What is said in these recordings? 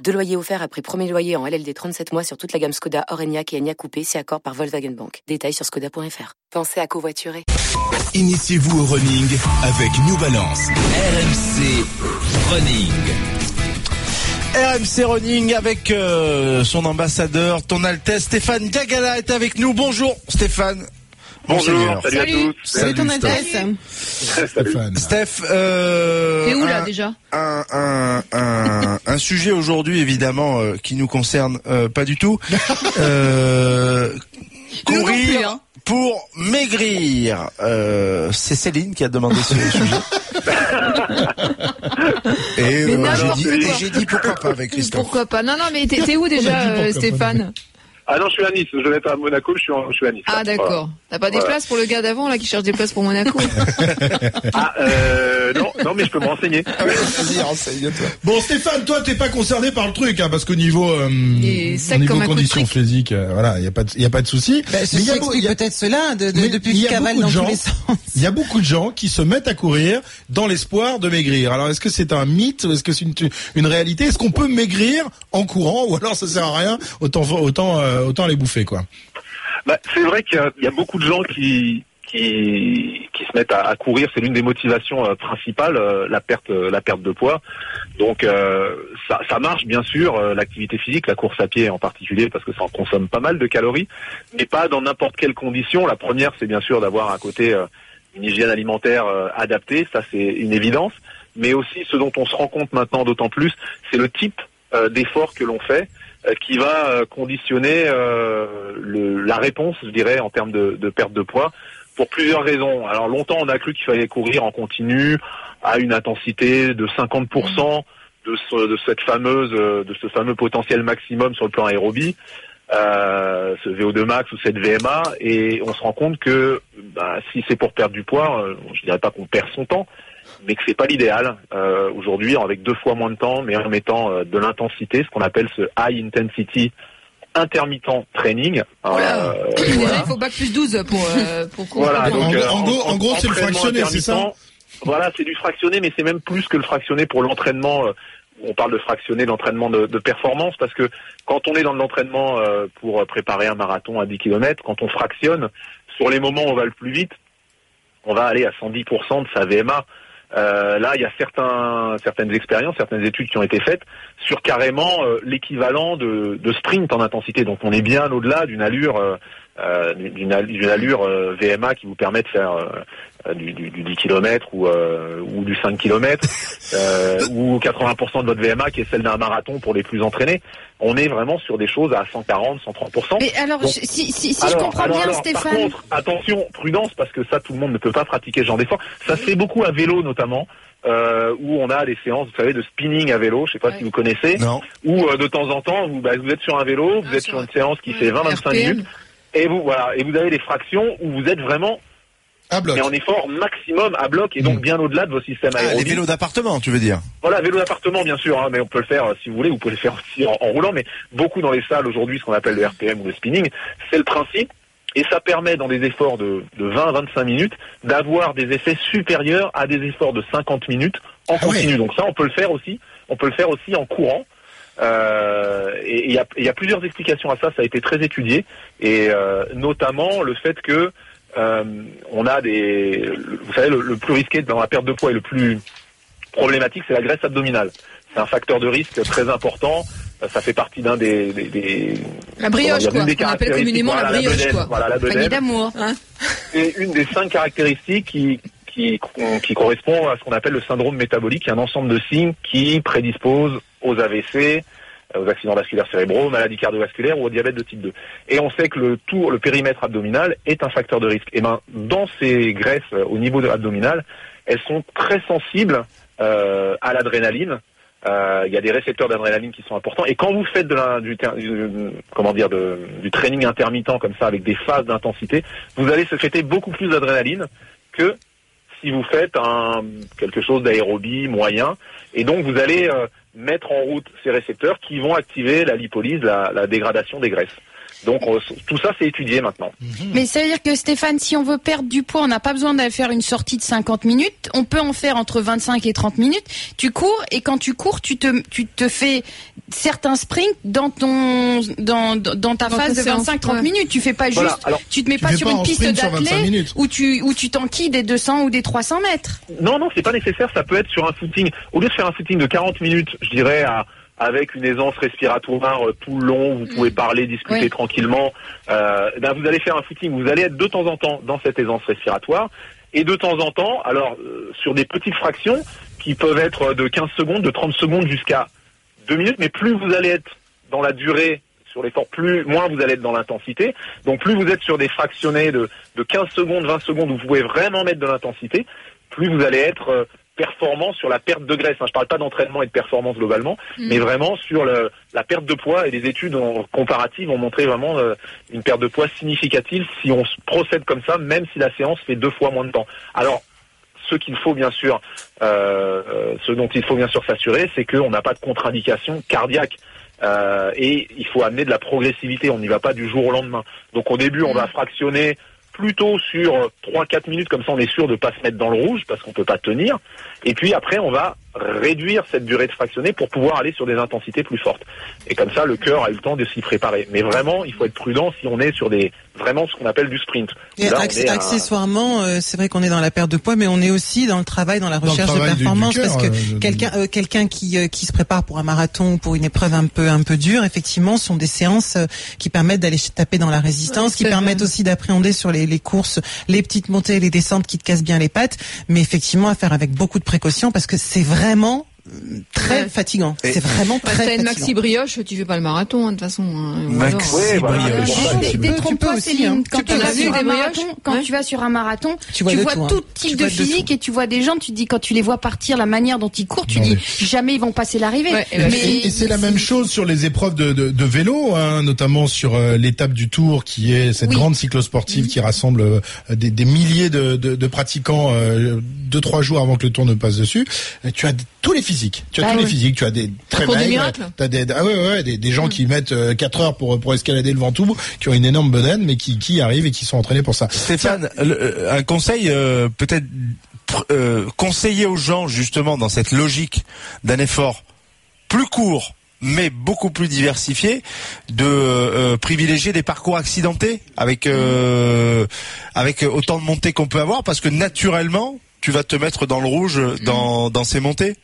Deux loyers offerts après premier loyer en LLD 37 mois sur toute la gamme Skoda, Orenia et Enya Coupé, c'est accord par Volkswagen Bank. Détails sur skoda.fr. Pensez à covoiturer. Initiez-vous au running avec New Balance. RMC Running. RMC Running avec euh, son ambassadeur, ton Altesse Stéphane Gagala est avec nous. Bonjour Stéphane. Bonjour, salut, à tous. Salut, ton Altesse. Stéphane. Steph, euh, T'es où là un- déjà un, un, un, un sujet aujourd'hui évidemment euh, qui nous concerne euh, pas du tout. Euh, courir plus, hein. pour maigrir. Euh, C'est Céline qui a demandé ce sujet. Et euh, j'ai dit, quoi. et j'ai dit pourquoi pas avec Christophe. Pourquoi pas Non, non, mais t'es où déjà, euh, Stéphane Ah non, je suis à Nice. Je vais être à Monaco, je suis, en- je suis à Nice. Ah, d'accord. T'as pas des Voilà. places pour le gars d'avant là qui cherche des places pour Monaco Ah, euh, non, non, mais je peux me renseigner. Vas-y, renseigne-toi. Bon Stéphane, toi t'es pas concerné par le truc, hein, parce qu'au niveau, euh, Il est sec au niveau conditions physiques, euh, voilà, il y a pas, de- y a pas de souci. Bah, Mais ceci il y a y peut-être cela de, de- depuis il y qu'il a cavale beaucoup dans de tous gens- les sens. Il y a beaucoup de gens qui se mettent à courir dans l'espoir de maigrir. Alors est-ce que c'est un mythe ou est-ce que c'est une, une réalité? Est-ce qu'on peut maigrir en courant ou alors ça sert à rien? Autant autant euh, autant les bouffer quoi. Bah, c'est vrai qu'il y a- beaucoup de gens qui qui, se mettent à, courir. C'est l'une des motivations euh, principales, euh, la perte euh, la perte de poids. Donc euh, ça, marche bien sûr, euh, l'activité physique, la course à pied en particulier, parce que ça en consomme pas mal de calories, mais pas dans n'importe quelle condition. La première, c'est bien sûr d'avoir à côté euh, une hygiène alimentaire euh, adaptée, ça c'est une évidence. Mais aussi, ce dont on se rend compte maintenant d'autant plus, c'est le type euh, d'effort que l'on fait euh, qui va euh, conditionner euh, le- la réponse, je dirais, en termes de, de perte de poids, pour plusieurs raisons. Alors longtemps, on a cru qu'il fallait courir en continu à une intensité de 50% de, ce- de cette fameuse, euh, de ce fameux potentiel maximum sur le plan aérobie, euh, ce VO2 max ou cette VMA, et on se rend compte que bah, si c'est pour perdre du poids, euh, je dirais pas qu'on perd son temps, mais que c'est pas l'idéal euh, aujourd'hui avec deux fois moins de temps, mais en mettant euh, de l'intensité, ce qu'on appelle ce high intensity intermittent training. Voilà. Euh, Déjà, voilà. il faut bac plus 12 pour, euh, pour courir. Voilà, En donc, gros- euh, en gros- en gros, c'est le fractionné, c'est ça intermittent. Voilà, c'est du fractionné, mais c'est même plus que le fractionné pour l'entraînement. euh, on parle de fractionné, l'entraînement de, de performance, parce que quand on est dans l'entraînement euh, pour préparer un marathon à 10 km, quand on fractionne, sur les moments où on va le plus vite, on va aller à 110% de sa VMA. Euh, là, il y a certains, certaines expériences, certaines études qui ont été faites sur carrément euh, l'équivalent de, de sprint en intensité. Donc, on est bien au-delà d'une allure, euh, d'une al- d'une allure euh, VMA qui vous permet de faire euh, euh, du, du, du 10 km ou, euh, ou du 5 km euh, ou 80% de votre VMA qui est celle d'un marathon pour les plus entraînés. On est vraiment sur des choses à 140, 130%. Mais alors, je- si, si, si Alors, je comprends alors, bien, alors, Par Stéphane. contre, attention, prudence, parce que ça, tout le monde ne peut pas pratiquer ce genre d'effort. Ça se fait beaucoup à vélo, notamment, euh, où on a des séances, vous savez, de spinning à vélo. Je sais pas Ouais. si vous connaissez. Non. Où euh, de temps en temps, vous, bah, vous êtes sur un vélo, vous Ah, êtes sur sur un- une séance qui Ouais, fait 20-25 RPM. minutes, et vous voilà, et vous avez des fractions où vous êtes vraiment À bloc. et en effort maximum à bloc, et donc Mm. bien au-delà de vos systèmes Ah, les vélos d'appartement, tu veux dire Voilà, vélo d'appartement bien sûr, hein, mais on peut le faire euh, si vous voulez, vous pouvez le faire aussi en, en roulant, mais beaucoup dans les salles aujourd'hui, ce qu'on appelle le RPM ou le spinning, c'est le principe, et ça permet dans des efforts de, de 20-25 minutes d'avoir des effets supérieurs à des efforts de 50 minutes en Ah ouais. continu. Donc ça, on peut le faire aussi, on peut le faire aussi en courant. Euh, et il y y a plusieurs explications à ça, ça a été très étudié, et euh, notamment le fait que euh, on a des, vous savez, le, le plus risqué dans la perte de poids et le plus problématique, c'est la graisse abdominale. C'est un facteur de risque très important. Ça fait partie d'un des, des, des- La brioche, quoi. des On appelle la brioche, bedaine, quoi. Voilà, la bedaine. d'amour, hein. C'est une des cinq caractéristiques qui, qui, qui correspond à ce qu'on appelle le syndrome métabolique, qui est un ensemble de signes qui prédisposent aux AVC, euh, aux accidents vasculaires cérébraux, aux maladies cardiovasculaires ou au diabète de type 2. Et on sait que le tour, le périmètre abdominal est un facteur de risque. Et ben, dans ces graisses euh, au niveau de abdominal, elles sont très sensibles euh, à l'adrénaline, euh, il y a des récepteurs d'adrénaline qui sont importants. Et quand vous faites de la, du, du- comment dire, du training intermittent comme ça, avec des phases d'intensité, vous allez sécréter beaucoup plus d'adrénaline que si vous faites un, quelque chose d'aérobie moyen. Et donc vous allez euh, mettre en route ces récepteurs qui vont activer la lipolyse, la, dégradation des graisses. Donc on- tout ça c'est étudié maintenant. Mais ça veut dire que Stéphane, si on veut perdre du poids, on n'a pas besoin d'aller faire une sortie de 50 minutes. On peut en faire entre 25 et 30 minutes. Tu cours et quand tu cours, tu te, tu te fais certains sprints dans ton, dans, dans ta Dans phase de séance, 25-30 ouais. minutes. Tu fais pas Voilà, juste, alors, tu te mets tu pas sur pas une piste sprint sur 25 d'athlète où tu, où tu t'enquilles des 200 ou des 300 mètres. Non, non, c'est pas nécessaire. Ça peut être sur un footing. Au lieu de faire un footing de 40 minutes, je dirais à- avec une aisance respiratoire euh, tout le long, vous pouvez parler, discuter Oui. tranquillement. Euh, ben vous allez faire un footing. Vous allez être de temps en temps dans cette aisance respiratoire et de temps en temps, alors euh, sur des petites fractions qui peuvent être de 15 secondes, de 30 secondes jusqu'à 2 minutes. Mais plus vous allez être dans la durée sur l'effort, plus moins vous allez être dans l'intensité. Donc plus vous êtes sur des fractionnés de, de 15 secondes, 20 secondes où vous pouvez vraiment mettre de l'intensité, plus vous allez être performant sur la perte de graisse. Hein, je parle pas d'entraînement et de performance globalement, mais vraiment sur le, la perte de poids. Et les études en- comparatives ont montré vraiment euh, une perte de poids significative si on procède comme ça, même si la séance fait deux fois moins de temps. Alors ce qu'il faut bien sûr, euh, euh, ce dont il faut bien sûr s'assurer, c'est qu'on n'a pas de contre-indication cardiaque. Euh, et il faut amener de la progressivité, on n'y va pas du jour au lendemain. Donc au début, on va fractionner plutôt sur 3-4 minutes, comme ça on est sûr de pas se mettre dans le rouge, parce qu'on peut pas tenir. Et puis après, on va réduire cette durée de fractionner pour pouvoir aller sur des intensités plus fortes. Et comme ça, le cœur a eu le temps de s'y préparer. Mais vraiment, il faut être prudent si on est sur des vraiment ce qu'on appelle du sprint. Et Là, à- accessoirement, euh, c'est vrai qu'on est dans la perte de poids, mais on est aussi dans le travail, dans la Dans recherche de travail du- du performance, parce que euh, quelqu'un, euh, quelqu'un qui euh, qui se prépare pour un marathon ou pour une épreuve un peu un peu dure, effectivement, sont des séances euh, qui permettent d'aller taper dans la résistance, Ouais, qui permettent vrai. aussi d'appréhender sur les, les courses les petites montées et les descentes qui te cassent bien les pattes, mais effectivement à faire avec beaucoup de précaution parce que c'est vraiment très Ouais. fatigant. C'est vraiment Bah, très T'as une fatigant. maxi brioche, tu fais pas le marathon, hein, de toute façon. hein, Maxi Ouais, brioche. Ouais, Détrompe-toi, Céline. hein. Quand Tu vas aussi sur des un marathon, quand Ouais. tu vas sur un marathon, Tu vois de vois tout, hein. tout Tu type vois de physique et tu vois des gens, tu te dis quand tu les vois partir, la manière dont ils courent, tu Non, dis jamais ils vont passer l'arrivée. Ouais, et ben, Et, c'est la même chose sur les épreuves de, de, de vélo, hein, notamment sur euh, l'étape du Tour, qui est cette Oui. grande cyclosportive qui rassemble euh, des, des milliers de, pratiquants euh, deux trois jours avant que le Tour ne passe dessus. Et tu as tous les physiques, tu as Ah tous les physiques, tu as des très maigres, t'as des ah ouais ouais des, des gens qui mettent 4 heures pour pour escalader le Ventoux, qui ont une énorme bedaine, mais qui qui arrivent et qui sont entraînés pour ça. Stéphane, le- euh, un conseil euh, peut-être pr- euh, conseiller aux gens justement dans cette logique d'un effort plus court mais beaucoup plus diversifié de euh, privilégier des parcours accidentés avec euh, avec autant de montées qu'on peut avoir parce que naturellement tu vas te mettre dans le rouge dans dans ces montées?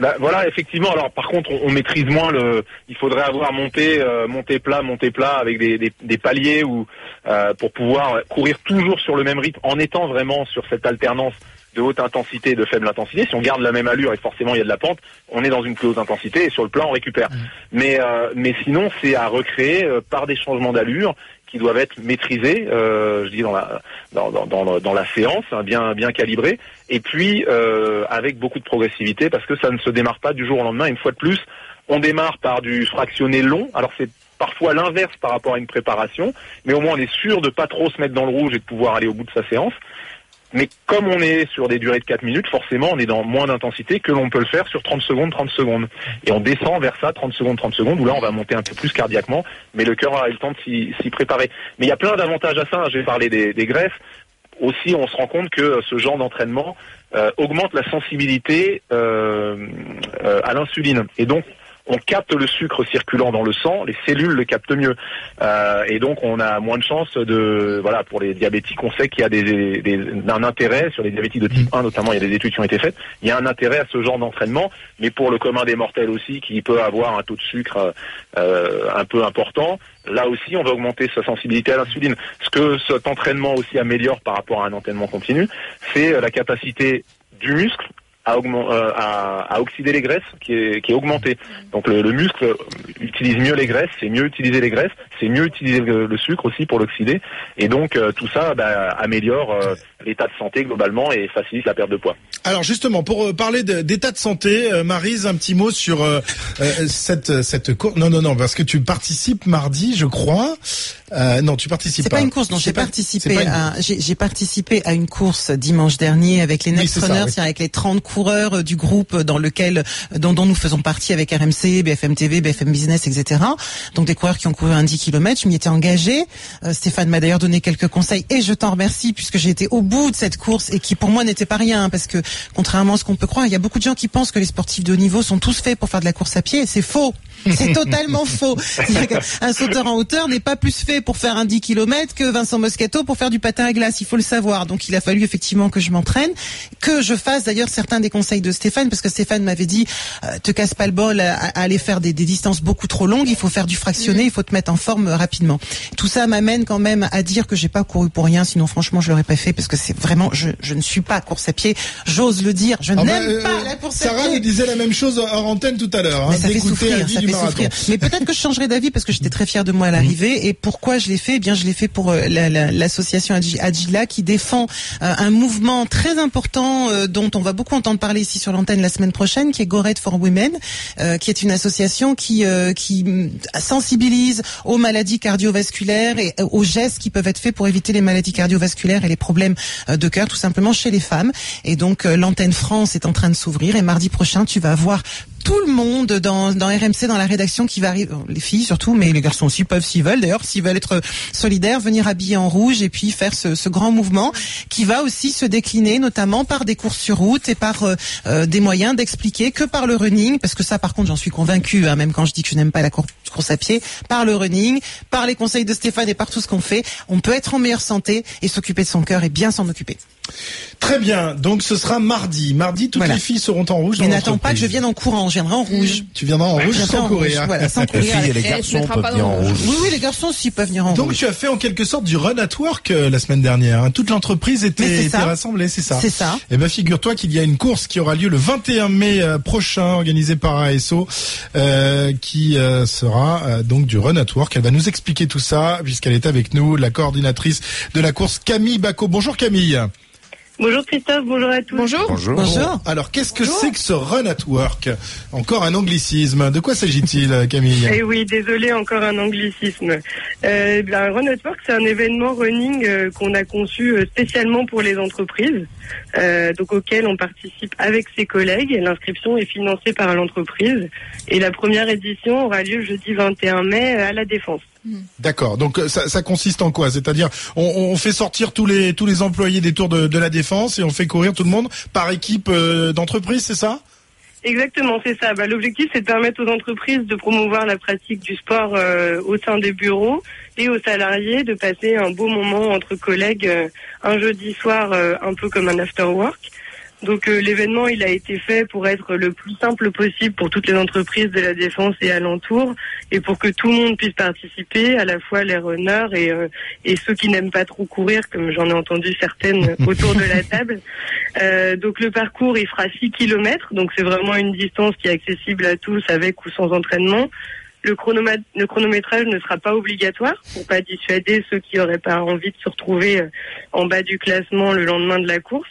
Bah, voilà, effectivement. Alors, par contre, on, on maîtrise moins le. Il faudrait avoir monté, euh, monté plat, monté plat avec des, des, des paliers ou euh, pour pouvoir courir toujours sur le même rythme en étant vraiment sur cette alternance de haute intensité et de faible intensité. Si on garde la même allure et forcément il y a de la pente, on est dans une plus haute intensité et sur le plat on récupère. Mais euh, mais sinon c'est à recréer euh, par des changements d'allure qui doivent être maîtrisés, euh, je dis dans la dans, dans, dans, la séance, hein, bien bien calibrés, et puis euh, avec beaucoup de progressivité parce que ça ne se démarre pas du jour au lendemain. Une fois de plus, on démarre par du fractionné long. Alors c'est parfois l'inverse par rapport à une préparation, mais au moins on est sûr de pas trop se mettre dans le rouge et de pouvoir aller au bout de sa séance. Mais comme on est sur des durées de 4 minutes, forcément, on est dans moins d'intensité que l'on peut le faire sur 30 secondes, 30 secondes. Et on descend vers ça, 30 secondes, 30 secondes, où là, on va monter un peu plus cardiaquement, mais le cœur a eu le temps de s'y préparer. Mais il y a plein d'avantages à ça. hein. J'ai parlé des, des greffes. Aussi, on se rend compte que ce genre d'entraînement euh, augmente la sensibilité euh, euh, à l'insuline. Et donc, on capte le sucre circulant dans le sang, les cellules le captent mieux, Euh, et donc on a moins de chances de, voilà, pour les diabétiques, on sait qu'il y a des, des- un intérêt sur les diabétiques de type 1 notamment, il y a des études qui ont été faites, il y a un intérêt à ce genre d'entraînement, mais pour le commun des mortels aussi, qui peut avoir un taux de sucre euh, un peu important, là aussi on va augmenter sa sensibilité à l'insuline. Ce que cet entraînement aussi améliore par rapport à un entraînement continu, c'est la capacité du muscle à, augment- euh, à, à oxyder les graisses qui est, qui est augmenté. Donc le, le muscle utilise mieux les graisses, c'est mieux utiliser les graisses, c'est mieux utiliser le, le sucre aussi pour l'oxyder. Et donc euh, tout ça bah, améliore euh, l'état de santé globalement et facilite la perte de poids. Alors justement, pour euh, parler d'état de santé, euh, Marise, un petit mot sur euh, cette cette course. Non, non, non, parce que tu participes mardi, je crois. Euh, non, tu participes C'est pas. pas une course, non. C'est J'ai pas- participé pas une- à, j'ai j'ai participé à une course dimanche dernier avec les Oui, Next ça, Runners, oui. avec les 30 coureurs euh, du groupe dans lequel, dont, dont nous faisons partie avec RMC, BFM TV, BFM Business, etc. Donc des coureurs qui ont couru un 10 km. Je m'y étais engagé. Stéphane m'a d'ailleurs donné quelques conseils et je t'en remercie puisque j'ai été au bout de cette course et qui pour moi n'était pas rien hein, parce que contrairement à ce qu'on peut croire, il y a beaucoup de gens qui pensent que les sportifs de haut niveau sont tous faits pour faire de la course à pied. et C'est faux. C'est totalement faux. Qu'un sauteur en hauteur n'est pas plus fait pour faire un 10 km que Vincent Moscato pour faire du patin à glace. Il faut le savoir. Donc il a fallu effectivement que je m'entraîne, que je fasse d'ailleurs certains des conseils de Stéphane, parce que Stéphane m'avait dit euh, te casse pas le bol à, à aller faire des, des distances beaucoup trop longues. Il faut faire du fractionné. Il faut te mettre en forme euh, rapidement. Tout ça m'amène quand même à dire que j'ai pas couru pour rien. Sinon franchement je l'aurais pas fait parce que c'est vraiment je, je ne suis pas course à pied. J'ose le dire. Je Ah bah, n'aime euh, pas la course à Sarah pied. nous disait la même chose hors antenne tout à l'heure. Hein, Mais ça fait souffrir, ça du fait souffrir. Mais peut-être que je changerai d'avis parce que j'étais très fière de moi à l'arrivée. Et pourquoi je l'ai fait? Eh bien, je l'ai fait pour euh, la- la- l'association Agi- Agila qui défend euh, un mouvement très important euh, dont on va beaucoup entendre parler ici sur l'antenne la semaine prochaine, qui est Go Red for Women, euh, qui est une association qui euh, qui sensibilise aux maladies cardiovasculaires et euh, aux gestes qui peuvent être faits pour éviter les maladies cardiovasculaires et les problèmes de cœur, tout simplement chez les femmes. Et donc, l'antenne France est en train de s'ouvrir. Et mardi prochain, tu vas avoir tout le monde dans, RMC, dans la rédaction qui va arriver, les filles surtout, mais les garçons aussi peuvent s'ils veulent d'ailleurs, s'ils veulent être solidaires, venir habiller en rouge et puis faire ce, ce grand mouvement qui va aussi se décliner notamment par des courses sur route et par euh, euh, des moyens d'expliquer que par le running, parce que ça par contre j'en suis convaincue, hein, même quand je dis que je n'aime pas la cour- course à pied, par le running, par les conseils de Stéphane et par tout ce qu'on fait, on peut être en meilleure santé et s'occuper de son cœur et bien s'en occuper. Très bien. Donc ce sera mardi. Mardi, toutes Voilà. les filles seront en rouge. Mais n'attends pas que je vienne en courant, je viendrai en rouge. Tu viendras en rouge sans en courir. rouge, voilà, sans Les filles et les garçons mettra peuvent venir en rouge. Oui, oui, les garçons aussi peuvent venir en Donc rouge. tu as fait en quelque sorte du run at work euh, la semaine dernière. hein. Toute l'entreprise était, rassemblée, c'est ça. C'est ça. Eh ben figure-toi qu'il y a une course qui aura lieu le 21 mai euh, prochain, organisée par ASO, euh, qui euh, sera euh, donc du run at work. Elle va nous expliquer tout ça puisqu'elle est avec nous, la coordinatrice de la course Camille Bacot. Bonjour Camille. Bonjour Christophe, bonjour à tous. Bonjour. Bonjour. Bonjour. Alors qu'est-ce que c'est que ce run at work? Encore un anglicisme. De quoi s'agit-il, Camille? Eh oui, désolé, encore un anglicisme. Euh, bien, Run Network, c'est un événement running euh, qu'on a conçu euh, spécialement pour les entreprises, euh, donc auquel on participe avec ses collègues. L'inscription est financée par l'entreprise et la première édition aura lieu jeudi 21 mai à la Défense. D'accord. Donc euh, ça, ça consiste en quoi? C'est-à-dire on, on fait sortir tous les tous les employés des tours de, de la défense et on fait courir tout le monde par équipe euh, d'entreprise, c'est ça? Exactement, c'est ça. Bah, L'objectif, c'est de permettre aux entreprises de promouvoir la pratique du sport euh, au sein des bureaux et aux salariés de passer un beau moment entre collègues euh, un jeudi soir, euh, un peu comme un after work. Donc euh, l'événement, il a été fait pour être le plus simple possible pour toutes les entreprises de la défense et alentour, et pour que tout le monde puisse participer, à la fois les runners et, euh, et ceux qui n'aiment pas trop courir, comme j'en ai entendu certaines autour de la table. Euh, donc le parcours, il fera 6 kilomètres, donc c'est vraiment une distance qui est accessible à tous avec ou sans entraînement. Le, chronométrage ne sera pas obligatoire pour pas dissuader ceux qui auraient pas envie de se retrouver en bas du classement le lendemain de la course.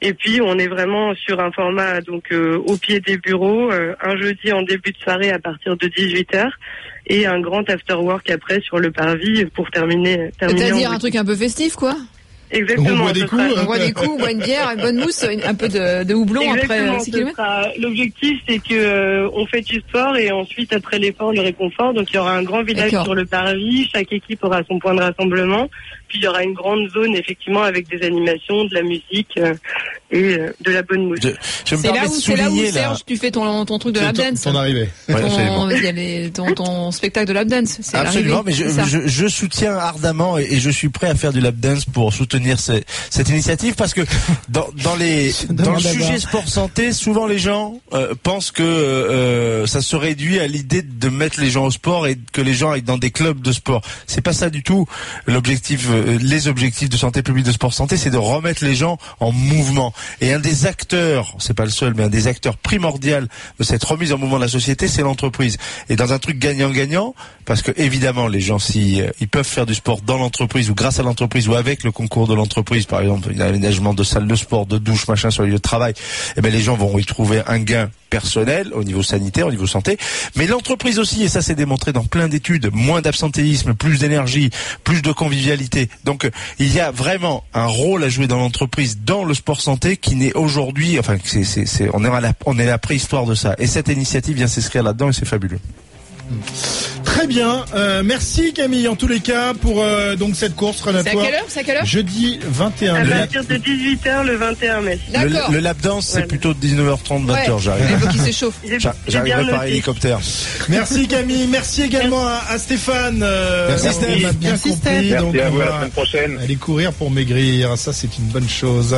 Et puis on est vraiment sur un format donc euh, au pied des bureaux, euh, un jeudi en début de soirée à partir de 18h et un grand after work après sur le parvis pour terminer. terminer en C'est-à-dire un truc un peu festif, quoi? Exactement. On boit des coups, sera- hein. On boit des coups, on boit une bière, une bonne mousse, un peu de, de houblon après Exactement, 6 ce km. sera- L'objectif, c'est que euh, on fait du sport et ensuite, après l'effort, le réconfort. Donc, il y aura un grand village sur le parvis. Chaque équipe aura son point de rassemblement. Puis, il y aura une grande zone, effectivement, avec des animations, de la musique euh, et euh, de la bonne mousse. Je, je me C'est là là où là. Serge, tu fais ton, ton truc de lap ton, dance. ton arrivée. Ouais, Ton- absolument. il y a les- ton, ton spectacle de lap dance. C'est Absolument, mais je, je, je soutiens ardemment et, et je suis prêt à faire du lap dance pour soutenir ce- cette initiative parce que dans, dans les dans le sujet sport santé, souvent les gens euh, pensent que euh, ça se réduit à l'idée de mettre les gens au sport et que les gens aillent dans des clubs de sport. C'est pas ça du tout l'objectif euh, les objectifs de santé publique de sport santé, c'est de remettre les gens en mouvement. Et un des acteurs, c'est pas le seul, mais un des acteurs primordial de cette remise en mouvement de la société, c'est l'entreprise. Et dans un truc gagnant-gagnant, parce que évidemment les gens si euh, ils peuvent faire du sport dans l'entreprise ou grâce à l'entreprise ou avec le concours de l'entreprise, par exemple, il y a l'aménagement de salles de sport, de douche, machin sur les lieux de travail, eh ben les gens vont y trouver un gain personnel au niveau sanitaire, au niveau santé, mais l'entreprise aussi, et ça c'est démontré dans plein d'études, moins d'absentéisme, plus d'énergie, plus de convivialité. Donc il y a vraiment un rôle à jouer dans l'entreprise, dans le sport santé, qui n'est aujourd'hui, enfin c'est, c'est, on est la, on est à la préhistoire de ça. Et cette initiative vient s'inscrire là-dedans et c'est fabuleux. Très bien. Euh, merci Camille en tous les cas pour euh, donc cette course C'est à quelle heure C'est à quelle heure Jeudi 21 À mai. partir de 18h le 21 mai. D'accord. Le, le lap dance, c'est Voilà. plutôt 19h30, 20h, Ouais. j'arrive. Il faut qu'il s'échauffe. J'arriverai par hélicoptère. Merci Camille, merci également à, à Stéphane. Euh, Merci, a bien Merci, compris. Steph. Merci donc à on vous, à la semaine prochaine. aller courir pour maigrir, ça c'est une bonne chose.